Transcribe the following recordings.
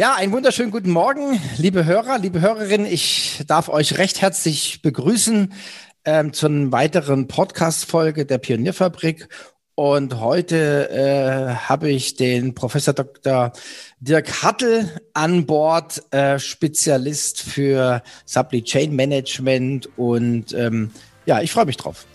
Ja, einen wunderschönen guten Morgen, liebe Hörer, liebe Hörerinnen. Ich darf euch recht herzlich begrüßen ähm, zu einer weiteren Podcast-Folge der Pionierfabrik. Und heute äh, habe ich den Professor Dr. Dirk Hattel an Bord, äh, Spezialist für Supply Chain Management. Und ähm, ja, ich freue mich drauf.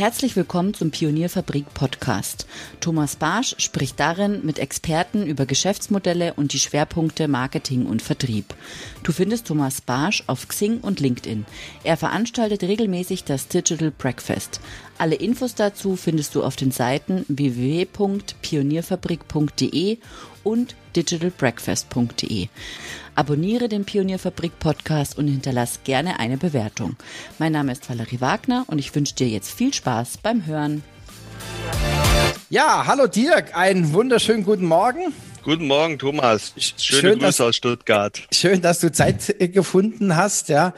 Herzlich willkommen zum Pionierfabrik Podcast. Thomas Barsch spricht darin mit Experten über Geschäftsmodelle und die Schwerpunkte Marketing und Vertrieb. Du findest Thomas Barsch auf Xing und LinkedIn. Er veranstaltet regelmäßig das Digital Breakfast. Alle Infos dazu findest du auf den Seiten www.pionierfabrik.de und digitalbreakfast.de. Abonniere den Pionierfabrik Podcast und hinterlass gerne eine Bewertung. Mein Name ist Valerie Wagner und ich wünsche dir jetzt viel Spaß beim Hören. Ja, hallo Dirk, einen wunderschönen guten Morgen. Guten Morgen, Thomas. Schöne schön, Grüße dass, aus Stuttgart. Schön, dass du Zeit äh, gefunden hast, ja.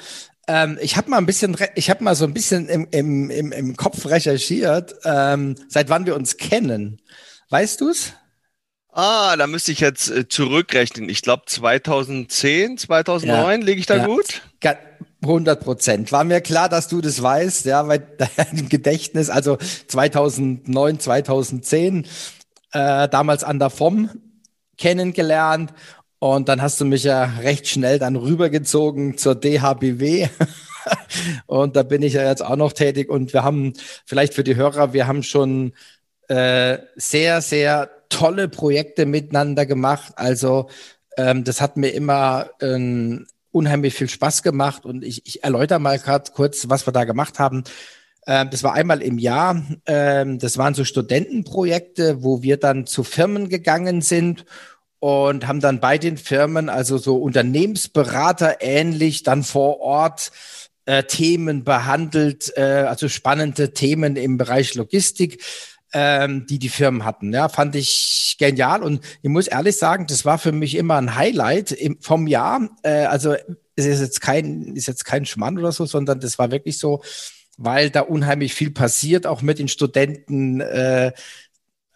Ähm, ich habe mal ein bisschen, ich habe mal so ein bisschen im, im, im, im Kopf recherchiert, ähm, seit wann wir uns kennen. Weißt du's? Ah, da müsste ich jetzt äh, zurückrechnen. Ich glaube 2010, 2009 ja, liege ich da ja. gut? 100 Prozent. War mir klar, dass du das weißt, ja, weil dein Gedächtnis, also 2009, 2010, äh, damals an der FOM kennengelernt und dann hast du mich ja recht schnell dann rübergezogen zur DHBW. und da bin ich ja jetzt auch noch tätig und wir haben vielleicht für die Hörer, wir haben schon äh, sehr, sehr tolle Projekte miteinander gemacht. Also ähm, das hat mir immer ähm, unheimlich viel Spaß gemacht und ich, ich erläutere mal gerade kurz, was wir da gemacht haben. Ähm, das war einmal im Jahr. Ähm, das waren so Studentenprojekte, wo wir dann zu Firmen gegangen sind und haben dann bei den Firmen, also so Unternehmensberater ähnlich, dann vor Ort äh, Themen behandelt, äh, also spannende Themen im Bereich Logistik ähm, die die Firmen hatten. Ja, fand ich genial und ich muss ehrlich sagen, das war für mich immer ein Highlight im, vom Jahr. Äh, also es ist jetzt kein ist jetzt kein Schmann oder so, sondern das war wirklich so, weil da unheimlich viel passiert, auch mit den Studenten. Äh,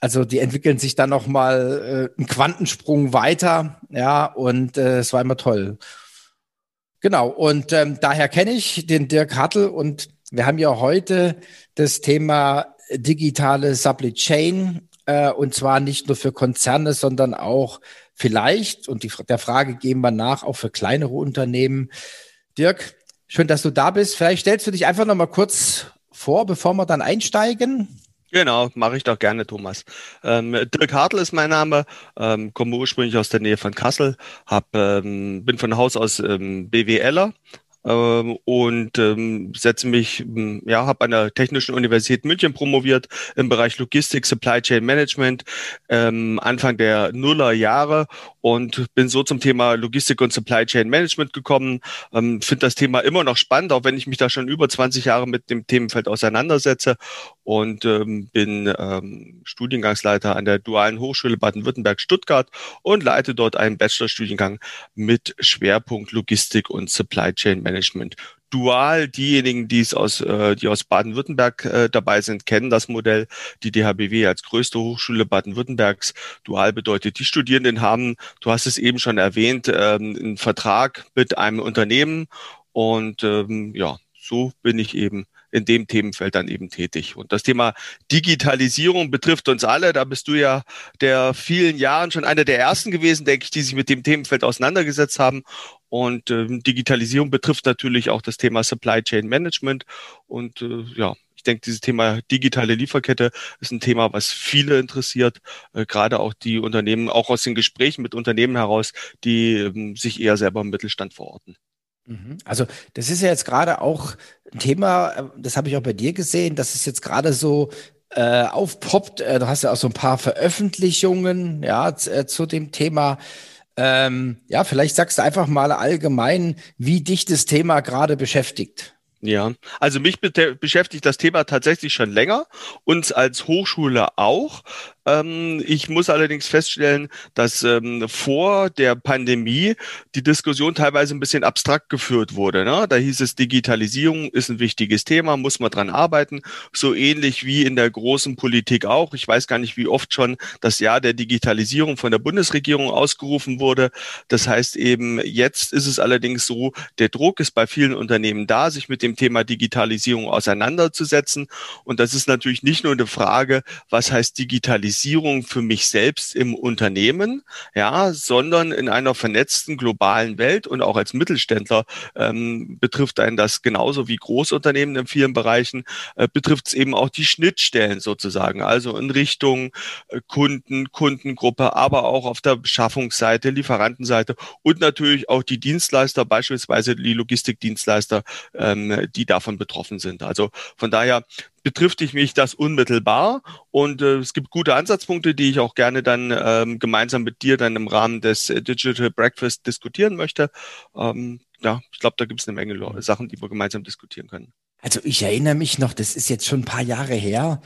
also die entwickeln sich dann noch mal äh, einen Quantensprung weiter, ja, und äh, es war immer toll. Genau, und ähm, daher kenne ich den Dirk Hartl und wir haben ja heute das Thema digitale Supply Chain äh, und zwar nicht nur für Konzerne, sondern auch vielleicht, und die, der Frage gehen wir nach, auch für kleinere Unternehmen. Dirk, schön, dass du da bist. Vielleicht stellst du dich einfach noch mal kurz vor, bevor wir dann einsteigen. Genau, mache ich doch gerne, Thomas. Ähm, Dirk Hartl ist mein Name, ähm, komme ursprünglich aus der Nähe von Kassel, hab, ähm, bin von Haus aus ähm, BWLer, ähm, und ähm, setze mich, hm, ja, habe an der Technischen Universität München promoviert im Bereich Logistik, Supply Chain Management ähm, Anfang der Nuller Jahre und bin so zum Thema Logistik und Supply Chain Management gekommen. Ähm, Finde das Thema immer noch spannend, auch wenn ich mich da schon über 20 Jahre mit dem Themenfeld auseinandersetze und ähm, bin ähm, Studiengangsleiter an der Dualen Hochschule Baden-Württemberg Stuttgart und leite dort einen Bachelorstudiengang mit Schwerpunkt Logistik und Supply Chain Management. Dual, diejenigen, die es aus, äh, die aus Baden-Württemberg äh, dabei sind, kennen das Modell. Die DHBW als größte Hochschule Baden-Württembergs. Dual bedeutet, die Studierenden haben, du hast es eben schon erwähnt, ähm, einen Vertrag mit einem Unternehmen und ähm, ja, so bin ich eben in dem Themenfeld dann eben tätig. Und das Thema Digitalisierung betrifft uns alle. Da bist du ja der vielen Jahren schon einer der ersten gewesen, denke ich, die sich mit dem Themenfeld auseinandergesetzt haben. Und ähm, Digitalisierung betrifft natürlich auch das Thema Supply Chain Management. Und äh, ja, ich denke, dieses Thema digitale Lieferkette ist ein Thema, was viele interessiert, äh, gerade auch die Unternehmen, auch aus den Gesprächen mit Unternehmen heraus, die ähm, sich eher selber im Mittelstand verorten. Mhm. Also das ist ja jetzt gerade auch ein Thema, äh, das habe ich auch bei dir gesehen, dass es jetzt gerade so äh, aufpoppt. Äh, du hast ja auch so ein paar Veröffentlichungen ja, äh, zu dem Thema. Ähm, ja, vielleicht sagst du einfach mal allgemein, wie dich das Thema gerade beschäftigt. Ja, also mich be beschäftigt das Thema tatsächlich schon länger, uns als Hochschule auch. Ähm, ich muss allerdings feststellen, dass ähm, vor der Pandemie die Diskussion teilweise ein bisschen abstrakt geführt wurde. Ne? Da hieß es, Digitalisierung ist ein wichtiges Thema, muss man dran arbeiten. So ähnlich wie in der großen Politik auch. Ich weiß gar nicht, wie oft schon das Jahr der Digitalisierung von der Bundesregierung ausgerufen wurde. Das heißt eben, jetzt ist es allerdings so, der Druck ist bei vielen Unternehmen da, sich mit dem Thema Digitalisierung auseinanderzusetzen. Und das ist natürlich nicht nur eine Frage, was heißt Digitalisierung für mich selbst im Unternehmen, ja, sondern in einer vernetzten globalen Welt und auch als Mittelständler ähm, betrifft einen das genauso wie Großunternehmen in vielen Bereichen, äh, betrifft es eben auch die Schnittstellen sozusagen, also in Richtung äh, Kunden, Kundengruppe, aber auch auf der Beschaffungsseite, Lieferantenseite und natürlich auch die Dienstleister, beispielsweise die Logistikdienstleister, ähm, die davon betroffen sind. Also von daher betrifft ich mich das unmittelbar und äh, es gibt gute Ansatzpunkte, die ich auch gerne dann ähm, gemeinsam mit dir dann im Rahmen des äh, Digital Breakfast diskutieren möchte. Ähm, ja, ich glaube, da gibt es eine Menge. Sachen, die wir gemeinsam diskutieren können. Also ich erinnere mich noch, das ist jetzt schon ein paar Jahre her,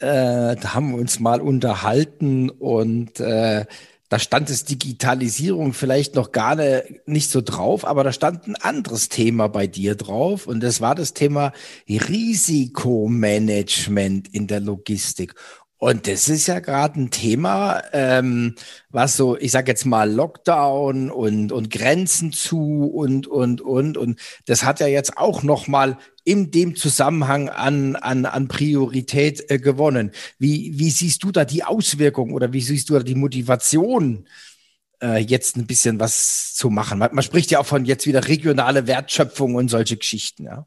äh, da haben wir uns mal unterhalten und äh, da stand es Digitalisierung vielleicht noch gar ne, nicht so drauf, aber da stand ein anderes Thema bei dir drauf und das war das Thema Risikomanagement in der Logistik. Und das ist ja gerade ein Thema, ähm, was so, ich sag jetzt mal Lockdown und, und Grenzen zu und, und, und. Und das hat ja jetzt auch noch mal in dem Zusammenhang an, an, an Priorität äh, gewonnen. Wie, wie siehst du da die Auswirkungen oder wie siehst du da die Motivation, äh, jetzt ein bisschen was zu machen? Man, man spricht ja auch von jetzt wieder regionale Wertschöpfung und solche Geschichten, ja.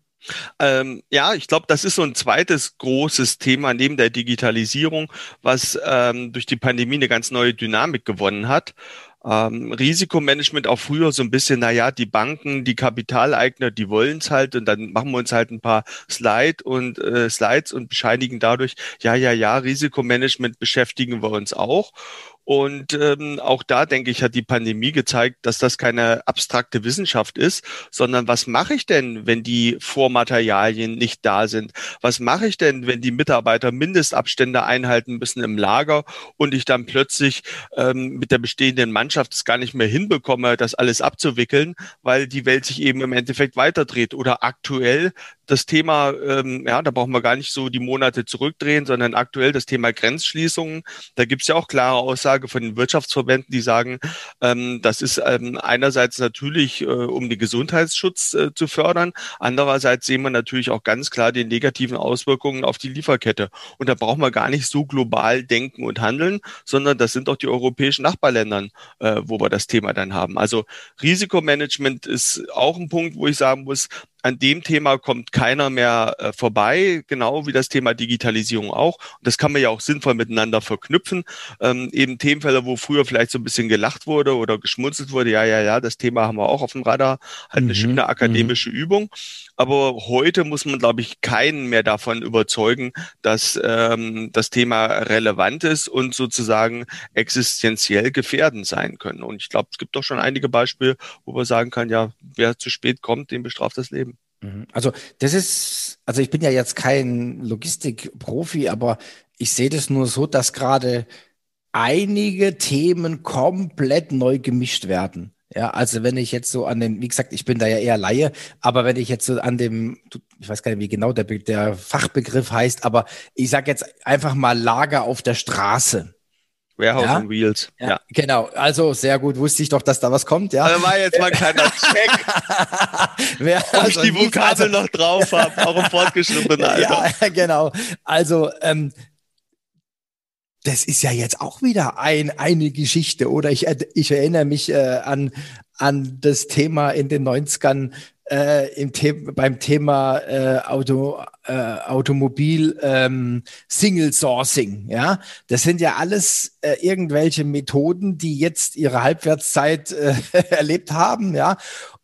Ähm, ja, ich glaube, das ist so ein zweites großes Thema neben der Digitalisierung, was ähm, durch die Pandemie eine ganz neue Dynamik gewonnen hat. Ähm, Risikomanagement auch früher so ein bisschen, naja, die Banken, die Kapitaleigner, die wollen es halt und dann machen wir uns halt ein paar Slide und äh, Slides und bescheinigen dadurch, ja, ja, ja, Risikomanagement beschäftigen wir uns auch. Und ähm, auch da, denke ich, hat die Pandemie gezeigt, dass das keine abstrakte Wissenschaft ist, sondern was mache ich denn, wenn die Vormaterialien nicht da sind? Was mache ich denn, wenn die Mitarbeiter Mindestabstände einhalten müssen im Lager und ich dann plötzlich ähm, mit der bestehenden Mannschaft es gar nicht mehr hinbekomme, das alles abzuwickeln, weil die Welt sich eben im Endeffekt weiterdreht oder aktuell das Thema, ähm, ja, da brauchen wir gar nicht so die Monate zurückdrehen, sondern aktuell das Thema Grenzschließungen. Da gibt es ja auch klare Aussage von den Wirtschaftsverbänden, die sagen, ähm, das ist ähm, einerseits natürlich, äh, um den Gesundheitsschutz äh, zu fördern. Andererseits sehen wir natürlich auch ganz klar die negativen Auswirkungen auf die Lieferkette. Und da brauchen wir gar nicht so global denken und handeln, sondern das sind auch die europäischen Nachbarländern, äh, wo wir das Thema dann haben. Also Risikomanagement ist auch ein Punkt, wo ich sagen muss, an dem Thema kommt keiner mehr äh, vorbei, genau wie das Thema Digitalisierung auch. Und das kann man ja auch sinnvoll miteinander verknüpfen. Ähm, eben Themenfelder, wo früher vielleicht so ein bisschen gelacht wurde oder geschmunzelt wurde, ja, ja, ja, das Thema haben wir auch auf dem Radar, halt mhm. eine schöne akademische mhm. Übung. Aber heute muss man, glaube ich, keinen mehr davon überzeugen, dass ähm, das Thema relevant ist und sozusagen existenziell gefährdend sein können. Und ich glaube, es gibt doch schon einige Beispiele, wo man sagen kann, ja, wer zu spät kommt, dem bestraft das Leben. Mhm. Also das ist, also ich bin ja jetzt kein Logistikprofi, aber ich sehe das nur so, dass gerade einige Themen komplett neu gemischt werden. Ja, also wenn ich jetzt so an den, wie gesagt, ich bin da ja eher Laie, aber wenn ich jetzt so an dem, ich weiß gar nicht, wie genau der, der Fachbegriff heißt, aber ich sage jetzt einfach mal Lager auf der Straße. Warehouse ja? on Wheels. Ja, ja, genau. Also sehr gut, wusste ich doch, dass da was kommt. Ja, also war jetzt mal ein kleiner Check, ob ich die Vokabel also, noch drauf habe, auch im fortgeschrittenen Alter. Ja, genau. Also ähm, das ist ja jetzt auch wieder ein, eine Geschichte. Oder ich, ich erinnere mich äh, an, an das Thema in den 90ern, äh, im The beim Thema äh, Auto, äh, Automobil ähm, Single Sourcing. Ja, das sind ja alles äh, irgendwelche Methoden, die jetzt ihre Halbwertszeit äh, erlebt haben. Ja,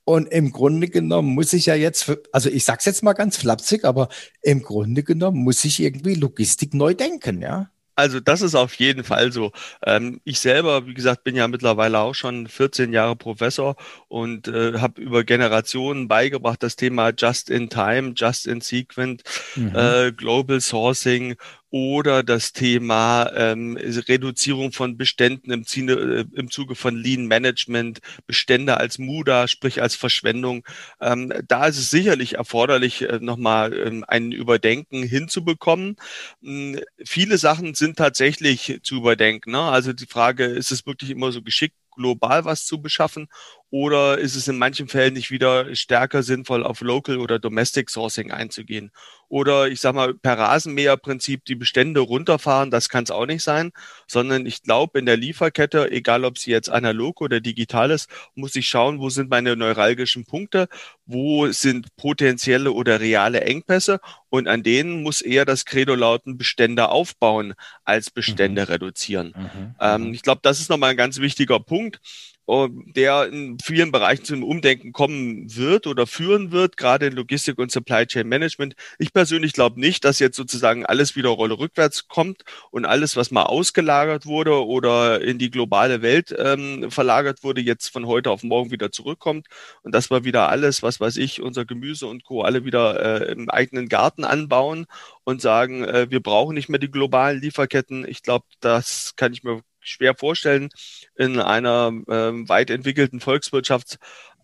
und im Grunde genommen muss ich ja jetzt, also ich sag's jetzt mal ganz flapsig, aber im Grunde genommen muss ich irgendwie Logistik neu denken. Ja. Also das ist auf jeden Fall so. Ähm, ich selber, wie gesagt, bin ja mittlerweile auch schon 14 Jahre Professor und äh, habe über Generationen beigebracht das Thema Just in Time, Just in Sequent, mhm. äh, Global Sourcing oder das Thema ähm, Reduzierung von Beständen im, Ziele, äh, im Zuge von Lean Management, Bestände als Muda, sprich als Verschwendung. Ähm, da ist es sicherlich erforderlich, äh, nochmal ähm, ein Überdenken hinzubekommen. Ähm, viele Sachen sind tatsächlich zu überdenken. Ne? Also die Frage, ist es wirklich immer so geschickt, global was zu beschaffen oder ist es in manchen Fällen nicht wieder stärker sinnvoll, auf Local oder Domestic Sourcing einzugehen? Oder ich sag mal, per Rasenmäherprinzip die Bestände runterfahren, das kann es auch nicht sein, sondern ich glaube, in der Lieferkette, egal ob sie jetzt analog oder digital ist, muss ich schauen, wo sind meine neuralgischen Punkte, wo sind potenzielle oder reale Engpässe und an denen muss eher das Credo lauten, Bestände aufbauen als Bestände mhm. reduzieren. Mhm. Ähm, mhm. ich glaube, das ist nochmal ein ganz wichtiger Punkt der in vielen Bereichen zum Umdenken kommen wird oder führen wird, gerade in Logistik und Supply Chain Management. Ich persönlich glaube nicht, dass jetzt sozusagen alles wieder Rolle rückwärts kommt und alles, was mal ausgelagert wurde oder in die globale Welt ähm, verlagert wurde, jetzt von heute auf morgen wieder zurückkommt und dass wir wieder alles, was weiß ich, unser Gemüse und Co. alle wieder äh, im eigenen Garten anbauen und sagen, äh, wir brauchen nicht mehr die globalen Lieferketten. Ich glaube, das kann ich mir schwer vorstellen in einer ähm, weit entwickelten Volkswirtschaft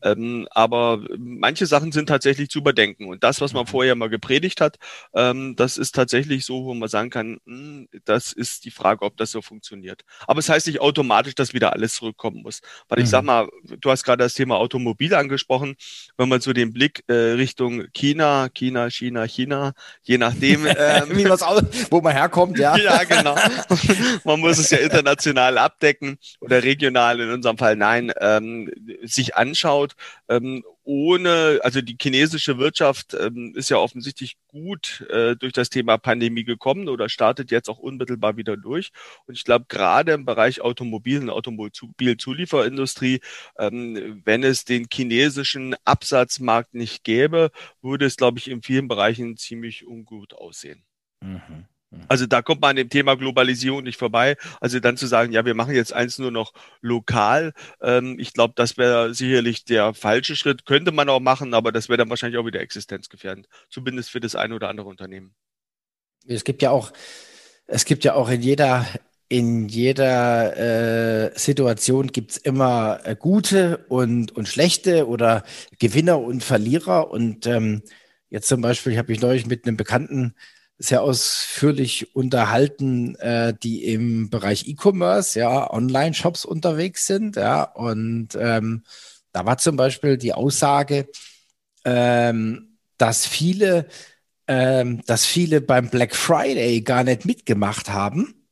ähm, aber manche Sachen sind tatsächlich zu überdenken. Und das, was man mhm. vorher mal gepredigt hat, ähm, das ist tatsächlich so, wo man sagen kann, mh, hm, das ist die Frage, ob das so funktioniert. Aber es das heißt nicht automatisch, dass wieder alles zurückkommen muss. Weil mhm. ich sag mhm. mal, du hast gerade das Thema Automobil angesprochen. Wenn man so den Blick äh, Richtung China, China, China, China, je nachdem, ähm, Wie auch, wo man herkommt, ja. ja, genau. man muss es ja international abdecken oder regional in unserem Fall nein, ähm, sich anschaut ähm, ohne, also die chinesische Wirtschaft ähm, ist ja offensichtlich gut äh, durch das Thema Pandemie gekommen oder startet jetzt auch unmittelbar wieder durch. Und ich glaube, gerade im Bereich Automobil und Automobilzulieferindustrie, ähm, wenn es den chinesischen Absatzmarkt nicht gäbe, würde es, glaube ich, in vielen Bereichen ziemlich ungut aussehen. Mhm. Mhm. Also da kommt man an dem Thema Globalisierung nicht vorbei. Also dann zu sagen, ja, wir machen jetzt eins nur noch lokal, ähm, ich glaube, das wäre sicherlich der falsche Schritt. Könnte man auch machen, aber das wäre dann wahrscheinlich auch wieder existenzgefährdend. Zumindest für das eine oder andere Unternehmen. Es gibt ja auch, es gibt ja auch in jeder in jeder äh, Situation gibt's immer äh, gute und, und schlechte oder Gewinner und Verlierer. Und ähm, jetzt zum Beispiel, ich habe mich neulich mit einem Bekannten sehr ausführlich unterhalten, äh, die im Bereich E-Commerce, ja, Online-Shops unterwegs sind, ja, und ähm, da war zum Beispiel die Aussage, ähm, dass viele, ähm, dass viele beim Black Friday gar nicht mitgemacht haben,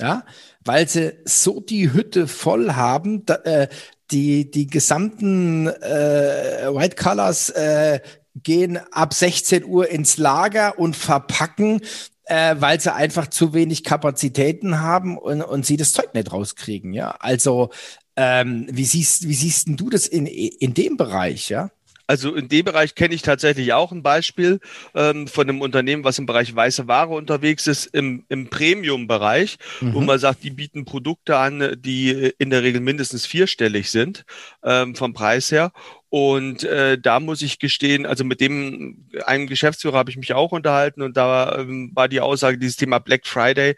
ja, weil sie so die Hütte voll haben, da, äh, die, die gesamten äh, White Colors äh, gehen ab 16 Uhr ins Lager und verpacken, äh, weil sie einfach zu wenig Kapazitäten haben und, und sie das Zeug nicht rauskriegen. Ja, also ähm, wie siehst wie siehst denn du das in in dem Bereich? Ja. Also in dem Bereich kenne ich tatsächlich auch ein Beispiel ähm, von einem Unternehmen, was im Bereich weiße Ware unterwegs ist, im, im Premium-Bereich, mhm. wo man sagt, die bieten Produkte an, die in der Regel mindestens vierstellig sind ähm, vom Preis her. Und äh, da muss ich gestehen, also mit dem einem Geschäftsführer habe ich mich auch unterhalten und da ähm, war die Aussage, dieses Thema Black Friday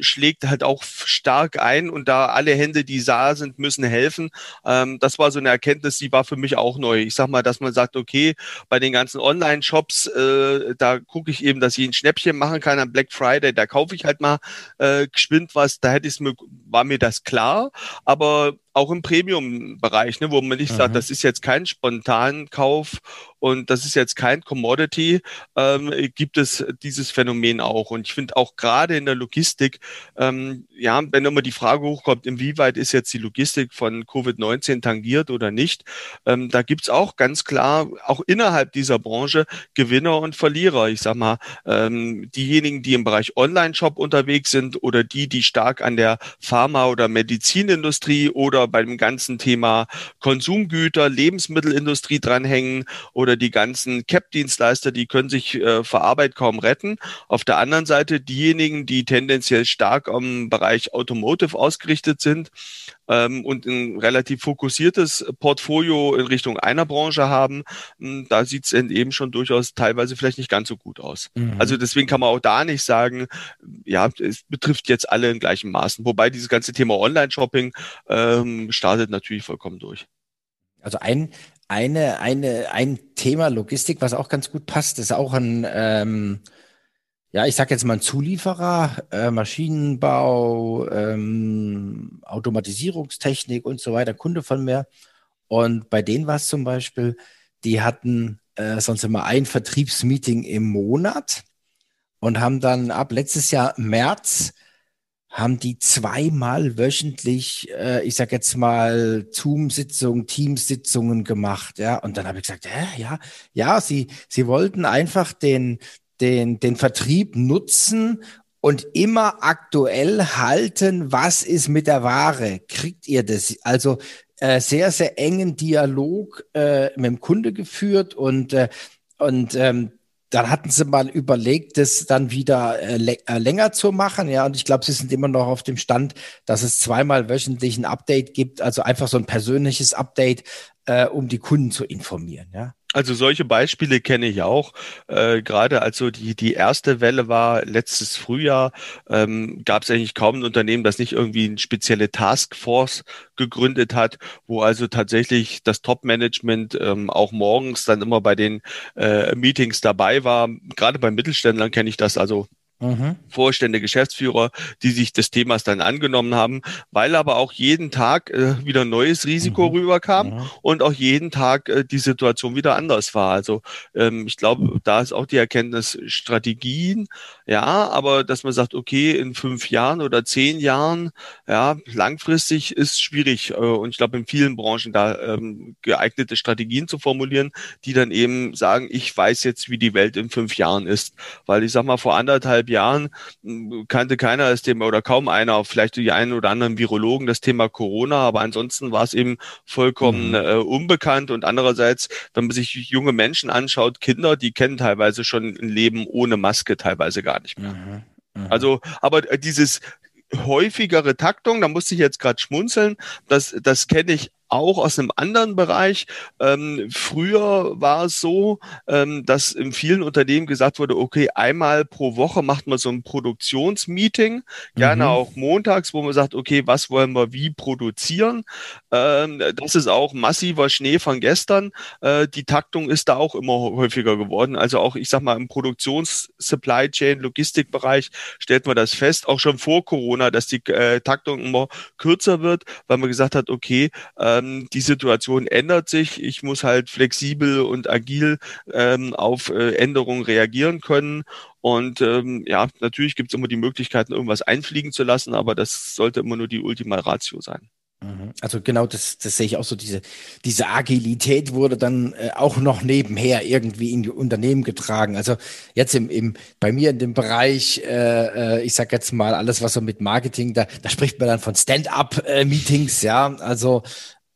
schlägt halt auch stark ein und da alle Hände, die da sind, müssen helfen. Ähm, das war so eine Erkenntnis, die war für mich auch neu. Ich sag mal, dass man sagt, okay, bei den ganzen Online-Shops, äh, da gucke ich eben, dass ich ein Schnäppchen machen kann am Black Friday, da kaufe ich halt mal äh, geschwind was, da hätte ich mir, war mir das klar, aber auch im Premium-Bereich, ne, wo man nicht mhm. sagt, das ist jetzt kein spontanen Kauf und das ist jetzt kein Commodity, ähm, gibt es dieses Phänomen auch. Und ich finde auch gerade in der Logistik, ähm, ja, wenn immer die Frage hochkommt, inwieweit ist jetzt die Logistik von Covid-19 tangiert oder nicht, ähm, da gibt's auch ganz klar, auch innerhalb dieser Branche, Gewinner und Verlierer. Ich sag mal, ähm, diejenigen, die im Bereich Online-Shop unterwegs sind oder die, die stark an der Pharma- oder Medizinindustrie oder beim ganzen Thema Konsumgüter, Lebensmittelindustrie dranhängen oder oder die ganzen CAP-Dienstleister, die können sich äh, vor Arbeit kaum retten. Auf der anderen Seite diejenigen, die tendenziell stark am Bereich Automotive ausgerichtet sind, ähm, und ein relativ fokussiertes Portfolio in Richtung einer Branche haben, hm, da sieht es eben schon durchaus teilweise vielleicht nicht ganz so gut aus. Mhm. Also deswegen kann man auch da nicht sagen, ja, es betrifft jetzt alle in gleichem Maßen. Wobei dieses ganze Thema Online-Shopping ähm, startet natürlich vollkommen durch. Also ein, eine, eine, ein Thema Logistik, was auch ganz gut passt, ist auch ein ähm, ja, ich sage jetzt mal ein Zulieferer, äh, Maschinenbau, ähm, Automatisierungstechnik und so weiter, Kunde von mir. Und bei denen war es zum Beispiel, die hatten äh, sonst immer ein Vertriebsmeeting im Monat und haben dann ab letztes Jahr März haben die zweimal wöchentlich, äh, ich sag jetzt mal, Zoom-Sitzungen, Teams-Sitzungen gemacht, ja. Und dann habe ich gesagt, hä, ja, ja, sie, sie wollten einfach den, den, den Vertrieb nutzen und immer aktuell halten, was ist mit der Ware? Kriegt ihr das? Also äh, sehr, sehr engen Dialog äh, mit dem Kunde geführt und, äh, und ähm, dann hatten sie mal überlegt, das dann wieder äh, äh länger zu machen. Ja, und ich glaube, sie sind immer noch auf dem Stand, dass es zweimal wöchentlich ein Update gibt, also einfach so ein persönliches Update, äh, um die Kunden zu informieren. Ja. Also solche Beispiele kenne ich auch. Äh, Gerade als so die, die erste Welle war letztes Frühjahr, ähm, gab es eigentlich kaum ein Unternehmen, das nicht irgendwie eine spezielle Taskforce gegründet hat, wo also tatsächlich das Top-Management ähm, auch morgens dann immer bei den äh, Meetings dabei war. Gerade bei Mittelständlern kenne ich das also Mhm. Vorstände, Geschäftsführer, die sich des Themas dann angenommen haben, weil aber auch jeden Tag äh, wieder neues Risiko mhm. rüberkam mhm. und auch jeden Tag äh, die Situation wieder anders war. Also ähm, ich glaube, da ist auch die Erkenntnis Strategien, ja, aber dass man sagt, okay, in fünf Jahren oder zehn Jahren, ja, langfristig ist schwierig äh, und ich glaube in vielen Branchen da ähm, geeignete Strategien zu formulieren, die dann eben sagen, ich weiß jetzt, wie die Welt in fünf Jahren ist, weil ich sag mal vor anderthalb anderthalb Jahren hm, kannte keiner das Thema oder kaum einer, vielleicht die einen oder anderen Virologen das Thema Corona, aber ansonsten war es eben vollkommen mhm. äh, unbekannt und andererseits, wenn man sich junge Menschen anschaut, Kinder, die kennen teilweise schon ein Leben ohne Maske teilweise gar nicht mehr. Mhm. Mhm. Also, aber äh, dieses häufigere Taktung, da musste ich jetzt gerade schmunzeln, das, das kenne ich auch aus einem anderen Bereich. Ähm, früher war es so, ähm, dass in vielen Unternehmen gesagt wurde, okay, einmal pro Woche macht man so ein Produktionsmeeting, gerne mhm. auch montags, wo man sagt, okay, was wollen wir wie produzieren? Ähm, das ist auch massiver Schnee von gestern. Äh, die Taktung ist da auch immer häufiger geworden. Also auch, ich sag mal, im Produktions-Supply Chain, Logistikbereich stellt man das fest, auch schon vor Corona, dass die äh, Taktung immer kürzer wird, weil man gesagt hat, okay, äh, ähm, die Situation ändert sich. Ich muss halt flexibel und agil ähm, auf äh, Änderungen reagieren können. Und ähm, ja, natürlich gibt es immer die Möglichkeiten, irgendwas einfliegen zu lassen, aber das sollte immer nur die Ultima Ratio sein. Mhm. Also genau, das, das sehe ich auch so. Diese, diese Agilität wurde dann äh, auch noch nebenher irgendwie in die Unternehmen getragen. Also jetzt im, im bei mir in dem Bereich, äh, äh ich sag jetzt mal alles, was so mit Marketing, da, da spricht man dann von Stand-up-Meetings, ja. Also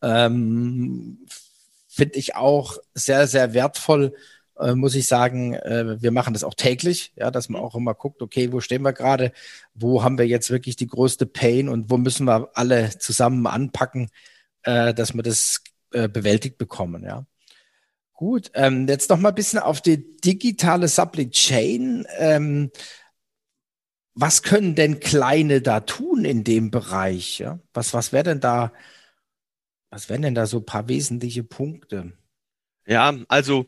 ähm, Finde ich auch sehr, sehr wertvoll, äh, muss ich sagen. Äh, wir machen das auch täglich, ja, dass man auch immer guckt, okay, wo stehen wir gerade, wo haben wir jetzt wirklich die größte Pain und wo müssen wir alle zusammen anpacken, äh, dass wir das äh, bewältigt bekommen, ja. Gut, ähm, jetzt noch mal ein bisschen auf die digitale Supply Chain. Ähm, was können denn Kleine da tun in dem Bereich? Ja? Was, was wäre denn da was wären denn da so ein paar wesentliche Punkte? Ja, also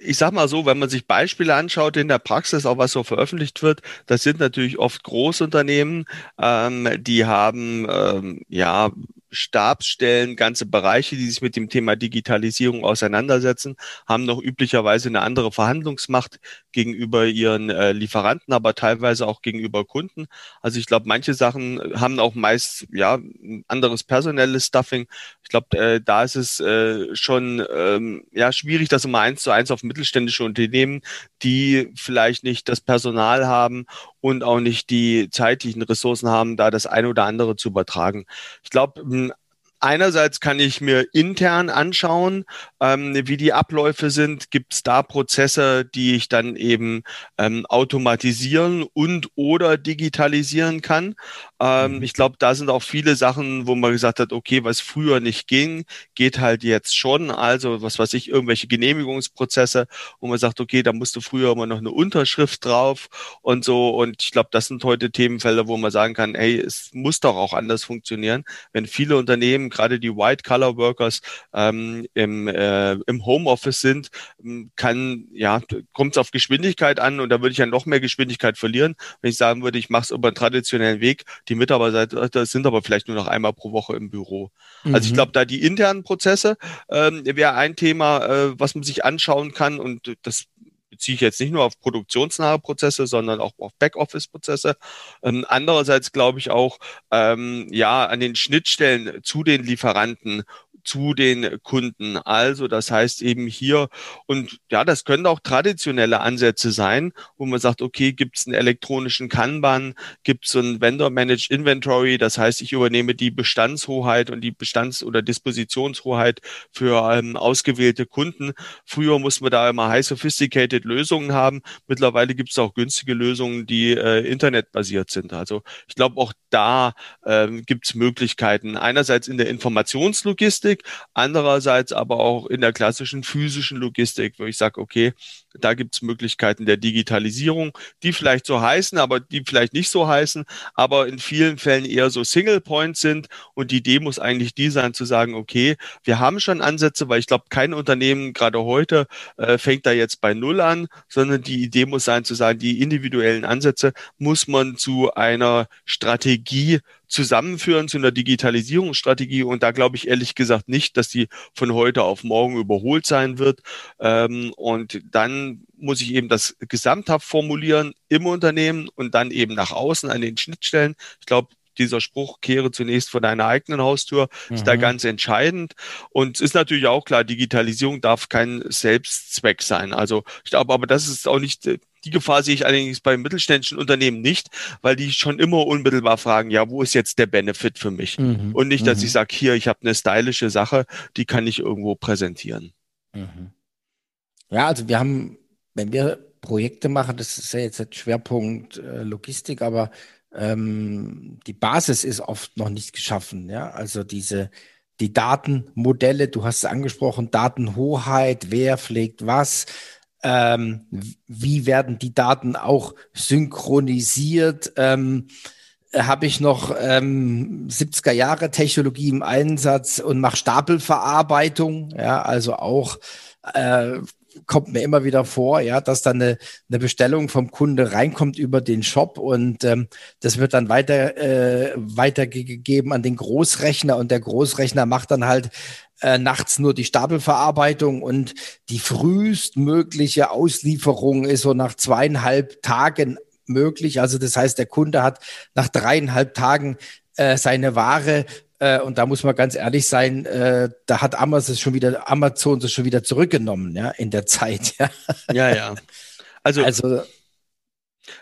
ich sag mal so, wenn man sich Beispiele anschaut in der Praxis, auch was so veröffentlicht wird, das sind natürlich oft Großunternehmen, ähm, die haben ähm, ja Stabsstellen, ganze Bereiche, die sich mit dem Thema Digitalisierung auseinandersetzen, haben noch üblicherweise eine andere Verhandlungsmacht gegenüber ihren äh, Lieferanten, aber teilweise auch gegenüber Kunden. Also ich glaube, manche Sachen haben auch meist ja ein anderes personelles Stuffing. Ich glaube, äh, da ist es äh, schon ähm, ja schwierig, das immer eins zu eins auf mittelständische Unternehmen, die vielleicht nicht das Personal haben und auch nicht die zeitlichen Ressourcen haben, da das eine oder andere zu übertragen. Ich glaube, einerseits kann ich mir intern anschauen, ähm, wie die Abläufe sind. Gibt es da Prozesse, die ich dann eben ähm, automatisieren und oder digitalisieren kann? Ähm, mhm. Ich glaube, da sind auch viele Sachen, wo man gesagt hat, okay, was früher nicht ging, geht halt jetzt schon. Also was weiß ich, irgendwelche Genehmigungsprozesse, wo man sagt, okay, da musste früher immer noch eine Unterschrift drauf und so. Und ich glaube, das sind heute Themenfelder, wo man sagen kann, hey, es muss doch auch anders funktionieren. Wenn viele Unternehmen, gerade die White-Collar-Workers, ähm, im, äh, im Homeoffice sind, ähm, kann, ja, kommt es auf Geschwindigkeit an und da würde ich ja noch mehr Geschwindigkeit verlieren, wenn ich sagen würde, ich mache es über einen traditionellen Weg die Mitarbeiter sind aber vielleicht nur noch einmal pro Woche im Büro. Mhm. Also ich mhm. glaube, da die internen Prozesse ähm, wäre ein Thema, äh, was man sich anschauen kann und das beziehe ich jetzt nicht nur auf produktionsnahe Prozesse, sondern auch auf Backoffice-Prozesse. Ähm, andererseits glaube ich auch, ähm, ja, an den Schnittstellen zu den Lieferanten zu den Kunden. Also das heißt eben hier, und ja, das können auch traditionelle Ansätze sein, wo man sagt, okay, gibt es einen elektronischen Kanban, gibt es ein Vendor-Managed Inventory, das heißt, ich übernehme die Bestandshoheit und die Bestands- oder Dispositionshoheit für ähm, ausgewählte Kunden. Früher musste man da immer high sophisticated Lösungen haben. Mittlerweile gibt es auch günstige Lösungen, die äh, internetbasiert sind. Also ich glaube, auch da ähm, gibt es Möglichkeiten. Einerseits in der Informationslogistik, Logistik, andererseits aber auch in der klassischen physischen Logistik, wo ich sage, okay, da gibt es Möglichkeiten der Digitalisierung, die vielleicht so heißen, aber die vielleicht nicht so heißen, aber in vielen Fällen eher so Single Points sind. Und die Idee muss eigentlich die sein, zu sagen, okay, wir haben schon Ansätze, weil ich glaube, kein Unternehmen gerade heute äh, fängt da jetzt bei Null an, sondern die Idee muss sein, zu sagen, die individuellen Ansätze muss man zu einer Strategie zusammenführen zu einer Digitalisierungsstrategie. Und da glaube ich ehrlich gesagt nicht, dass die von heute auf morgen überholt sein wird. Ähm, und dann muss ich eben das gesamthaft formulieren im Unternehmen und dann eben nach außen an den Schnittstellen. Ich glaube, dieser Spruch, kehre zunächst vor deiner eigenen Haustür, ist mhm. da ganz entscheidend. Und es ist natürlich auch klar, Digitalisierung darf kein Selbstzweck sein. Also ich glaube, aber das ist auch nicht die Gefahr sehe ich allerdings bei mittelständischen Unternehmen nicht, weil die schon immer unmittelbar fragen, ja, wo ist jetzt der Benefit für mich? Mhm. Und nicht, dass mhm. ich sage, hier, ich habe eine stylische Sache, die kann ich irgendwo präsentieren. Mhm. Ja, also wir haben, wenn wir Projekte machen, das ist ja jetzt der Schwerpunkt äh, Logistik, aber ähm, die Basis ist oft noch nicht geschaffen. Ja, also diese die Datenmodelle, du hast es angesprochen, Datenhoheit, wer pflegt was, ähm, wie werden die Daten auch synchronisiert? Ähm, habe ich noch ähm, 70er Jahre Technologie im Einsatz und mache Stapelverarbeitung, ja, also auch äh, kommt mir immer wieder vor, ja, dass dann eine, eine Bestellung vom Kunde reinkommt über den Shop und ähm, das wird dann weiter äh, weitergegeben an den Großrechner und der Großrechner macht dann halt äh, nachts nur die Stapelverarbeitung und die frühestmögliche Auslieferung ist so nach zweieinhalb Tagen möglich. Also das heißt, der Kunde hat nach dreieinhalb Tagen äh, seine Ware äh, und da muss man ganz ehrlich sein, äh, da hat Amazon schon wieder Amazon das schon wieder zurückgenommen, ja, in der Zeit. Ja, ja. ja. Also, also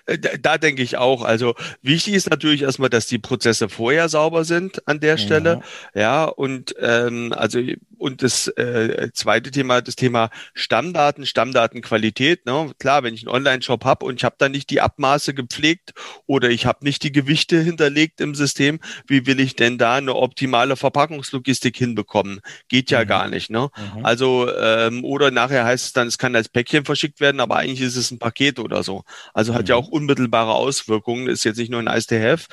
da, da denke ich auch. Also wichtig ist natürlich erstmal, dass die Prozesse vorher sauber sind an der Stelle. Ja, ja und ähm, also und das äh, zweite Thema, das Thema Stammdaten, Stammdatenqualität. Ne? Klar, wenn ich einen Online-Shop habe und ich habe da nicht die Abmaße gepflegt oder ich habe nicht die Gewichte hinterlegt im System, wie will ich denn da eine optimale Verpackungslogistik hinbekommen? Geht ja mhm. gar nicht. Ne? Mhm. Also ähm, oder nachher heißt es dann, es kann als Päckchen verschickt werden, aber eigentlich ist es ein Paket oder so. Also hat mhm. Ja auch unmittelbare Auswirkungen. Ist jetzt nicht nur ein Nice to have.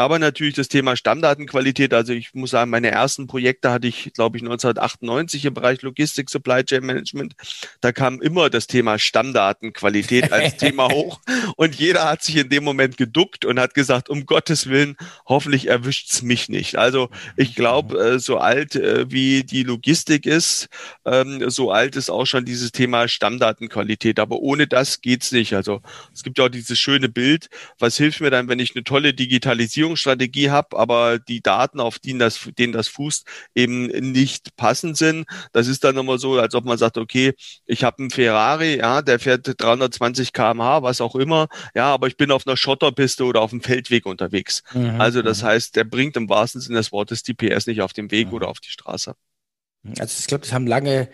Aber natürlich das Thema Stammdatenqualität. Also ich muss sagen, meine ersten Projekte hatte ich, glaube ich, 1998 im Bereich Logistik, Supply Chain Management. Da kam immer das Thema Stammdatenqualität als Thema hoch. Und jeder hat sich in dem Moment geduckt und hat gesagt, um Gottes Willen, hoffentlich erwischt's mich nicht. Also ich glaube, äh, so alt äh, wie die Logistik ist, ähm, so alt ist auch schon dieses Thema Stammdatenqualität. Aber ohne das geht's nicht. Also es gibt ja auch diese dieses schöne Bild, was hilft mir dann, wenn ich eine tolle Digitalisierungsstrategie habe, aber die Daten, auf denen das, denen das fußt, eben nicht passend sind. Das ist dann immer so, als ob man sagt, okay, ich habe einen Ferrari, ja, der fährt 320 km/h, was auch immer, ja, aber ich bin auf einer Schotterpiste oder auf einem Feldweg unterwegs. Mhm. Also das mhm. heißt, der bringt im wahrsten Sinne des Wortes die PS nicht auf dem Weg mhm. oder auf die Straße. Also ich glaube, das haben lange,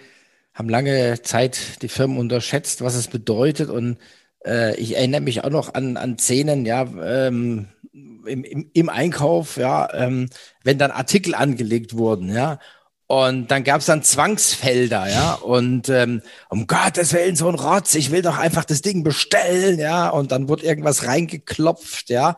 haben lange Zeit die Firmen unterschätzt, was es bedeutet. Und äh, ich erinnere mich auch noch an, an Szenen, ja, ähm, im, im, im Einkauf, ja, ähm, wenn dann Artikel angelegt wurden, ja, und dann gab es dann Zwangsfelder, ja. Und ähm, um Gottes Willen, so ein Rotz, ich will doch einfach das Ding bestellen, ja. Und dann wurde irgendwas reingeklopft, ja.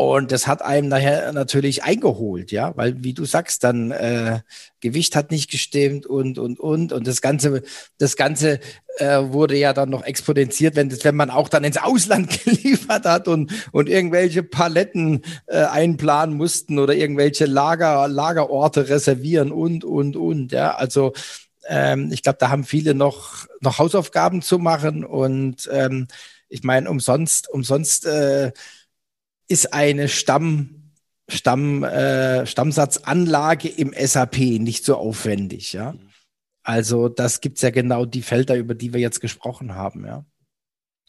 Und das hat einem nachher natürlich eingeholt, ja, weil wie du sagst, dann äh, Gewicht hat nicht gestimmt und und und. Und das ganze das ganze äh, wurde ja dann noch exponentiert, wenn das, wenn man auch dann ins Ausland geliefert hat und und irgendwelche Paletten äh, einplanen mussten oder irgendwelche Lager Lagerorte reservieren und und und ja, also ähm, ich glaube, da haben viele noch noch Hausaufgaben zu machen und ähm, ich meine umsonst umsonst äh, ist eine Stamm, Stamm, äh, Stammsatzanlage im SAP nicht so aufwendig, ja. Also das gibt's ja genau die Felder, über die wir jetzt gesprochen haben, ja.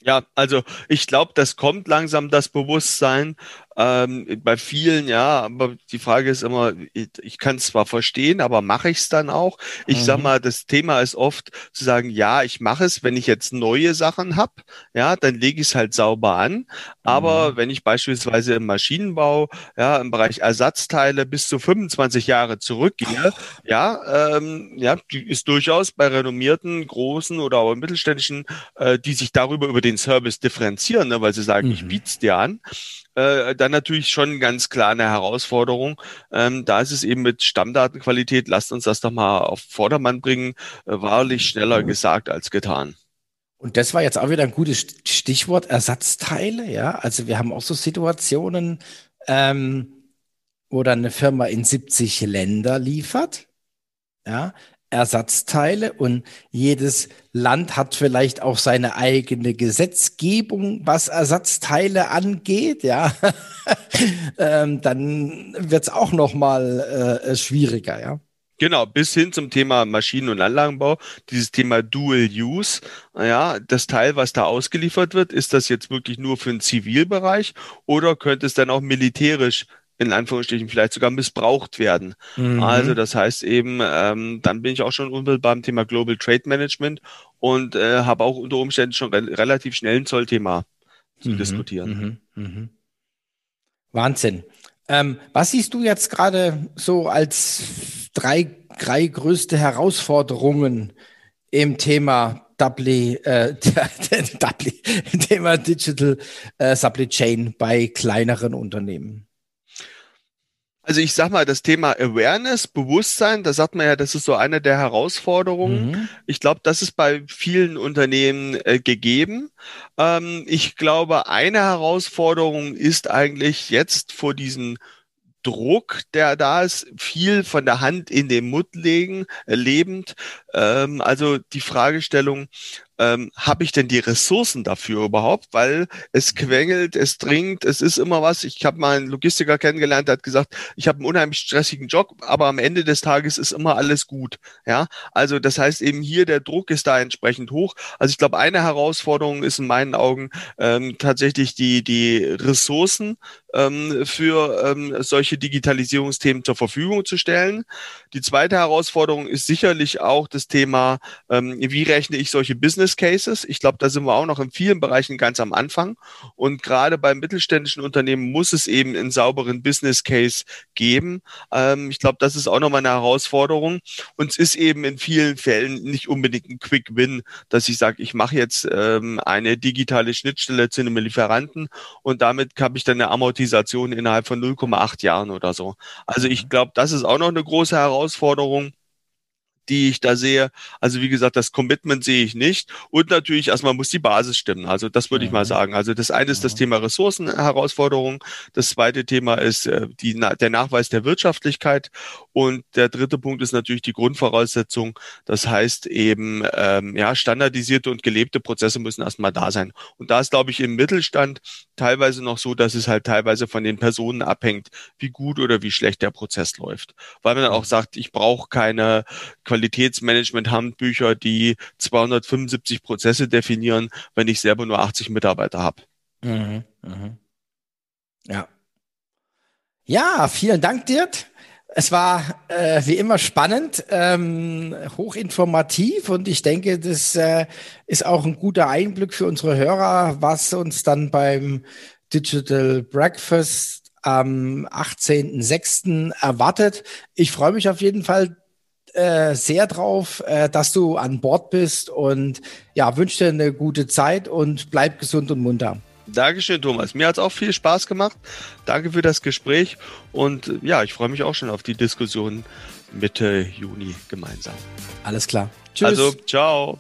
Ja, also ich glaube, das kommt langsam das Bewusstsein ähm, bei vielen, ja, aber die Frage ist immer, ich, ich kann es zwar verstehen, aber mache ich es dann auch? Ich mhm. sag mal, das Thema ist oft zu sagen, ja, ich mache es, wenn ich jetzt neue Sachen habe, ja, dann lege ich es halt sauber an. Aber mhm. wenn ich beispielsweise im Maschinenbau, ja, im Bereich Ersatzteile bis zu 25 Jahre zurückgehe, ja, ähm, ja, die ist durchaus bei renommierten, großen oder auch mittelständischen, äh, die sich darüber über den Service differenzieren, ne, weil sie sagen, mhm. ich biete es dir an äh, dann natürlich schon ganz klar eine Herausforderung. Ähm, da ist es eben mit Stammdatenqualität, lasst uns das doch mal auf Vordermann bringen, äh, wahrlich schneller gesagt als getan. Und das war jetzt auch wieder ein gutes Stichwort, Ersatzteile, ja. Also wir haben auch so Situationen, ähm, wo dann eine Firma in 70 Länder liefert, ja, Ersatzteile und jedes Land hat vielleicht auch seine eigene Gesetzgebung, was Ersatzteile angeht, ja, ähm, dann wird es auch noch mal äh, schwieriger, ja. Genau, bis hin zum Thema Maschinen- und Anlagenbau, dieses Thema Dual Use. Ja, das Teil, was da ausgeliefert wird, ist das jetzt wirklich nur für den Zivilbereich oder könnte es dann auch militärisch in Anführungsstrichen vielleicht sogar missbraucht werden. Mhm. Also das heißt eben, ähm, dann bin ich auch schon unmittelbar beim Thema Global Trade Management und äh, habe auch unter Umständen schon re relativ schnell ein Zollthema zu mhm. diskutieren. Mhm. mhm. Wahnsinn. Ähm, was siehst du jetzt gerade so als drei, drei größte Herausforderungen im Thema Doubly, äh, Doubly, Thema Digital äh, Supply Chain bei kleineren Unternehmen? Also ich sag mal, das Thema Awareness, Bewusstsein, da sagt man ja, das ist so eine der Herausforderungen. Mhm. Ich glaube, das ist bei vielen Unternehmen äh, gegeben. Ähm, ich glaube, eine Herausforderung ist eigentlich jetzt vor diesem Druck, der da ist, viel von der Hand in den Mund legen, äh, lebend. Ähm, also die Fragestellung, ähm, habe ich denn die Ressourcen dafür überhaupt? Weil es quengelt, es dringt, es ist immer was. Ich habe mal einen Logistiker kennengelernt, der hat gesagt, ich habe einen unheimlich stressigen Job, aber am Ende des Tages ist immer alles gut. Ja, also das heißt eben hier der Druck ist da entsprechend hoch. Also ich glaube, eine Herausforderung ist in meinen Augen ähm, tatsächlich die die Ressourcen ähm, für ähm, solche Digitalisierungsthemen zur Verfügung zu stellen. Die zweite Herausforderung ist sicherlich auch das Thema, ähm, wie rechne ich solche Business Cases? Ich glaube, da sind wir auch noch in vielen Bereichen ganz am Anfang. Und gerade bei mittelständischen Unternehmen muss es eben einen sauberen Business Case geben. Ähm, ich glaube, das ist auch nochmal eine Herausforderung. Und es ist eben in vielen Fällen nicht unbedingt ein Quick Win, dass ich sage, ich mache jetzt ähm, eine digitale Schnittstelle zu einem Lieferanten und damit habe ich dann eine Amortisation innerhalb von 0,8 Jahren oder so. Also ich glaube, das ist auch noch eine große Herausforderung. Herausforderung, die ich da sehe. Also wie gesagt, das Commitment sehe ich nicht. Und natürlich erstmal muss die Basis stimmen. Also das würde mhm. ich mal mhm. sagen. Also das eine ist das mhm. Thema Ressourcenherausforderung. Das zweite Thema ist äh, die, der Nachweis der Wirtschaftlichkeit. Und der dritte Punkt ist natürlich die Grundvoraussetzung. Das heißt eben, ähm, ja, standardisierte und gelebte Prozesse müssen erstmal da sein. Und da ist, glaube ich, im Mittelstand teilweise noch so, dass es halt teilweise von den Personen abhängt, wie gut oder wie schlecht der Prozess läuft. Weil man dann auch mhm. sagt, ich brauche keine Qualitätsmanagement-Handbücher, die 275 Prozesse definieren, wenn ich selber nur 80 Mitarbeiter habe. Mhm, mh. Ja. Ja, vielen Dank, Dirk. Es war äh, wie immer spannend, ähm, hochinformativ und ich denke, das äh, ist auch ein guter Einblick für unsere Hörer, was uns dann beim Digital Breakfast am 18.06. erwartet. Ich freue mich auf jeden Fall äh, sehr drauf, äh, dass du an Bord bist und ja, wünsche dir eine gute Zeit und bleib gesund und munter. Dankeschön, Thomas. Mir hat es auch viel Spaß gemacht. Danke für das Gespräch und ja, ich freue mich auch schon auf die Diskussion Mitte Juni gemeinsam. Alles klar. Tschüss. Also, ciao.